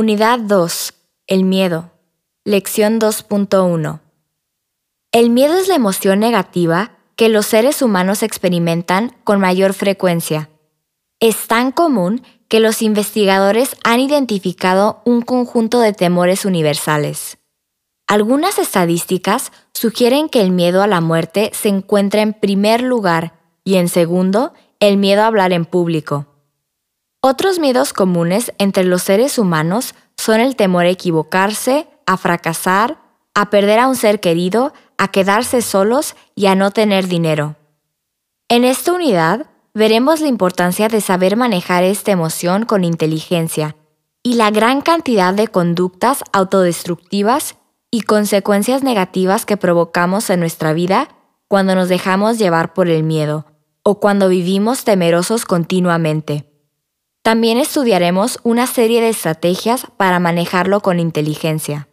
Unidad 2. El miedo. Lección 2.1. El miedo es la emoción negativa que los seres humanos experimentan con mayor frecuencia. Es tan común que los investigadores han identificado un conjunto de temores universales. Algunas estadísticas sugieren que el miedo a la muerte se encuentra en primer lugar y en segundo, el miedo a hablar en público. Otros miedos comunes entre los seres humanos son el temor a equivocarse, a fracasar, a perder a un ser querido, a quedarse solos y a no tener dinero. En esta unidad veremos la importancia de saber manejar esta emoción con inteligencia y la gran cantidad de conductas autodestructivas y consecuencias negativas que provocamos en nuestra vida cuando nos dejamos llevar por el miedo o cuando vivimos temerosos continuamente. También estudiaremos una serie de estrategias para manejarlo con inteligencia.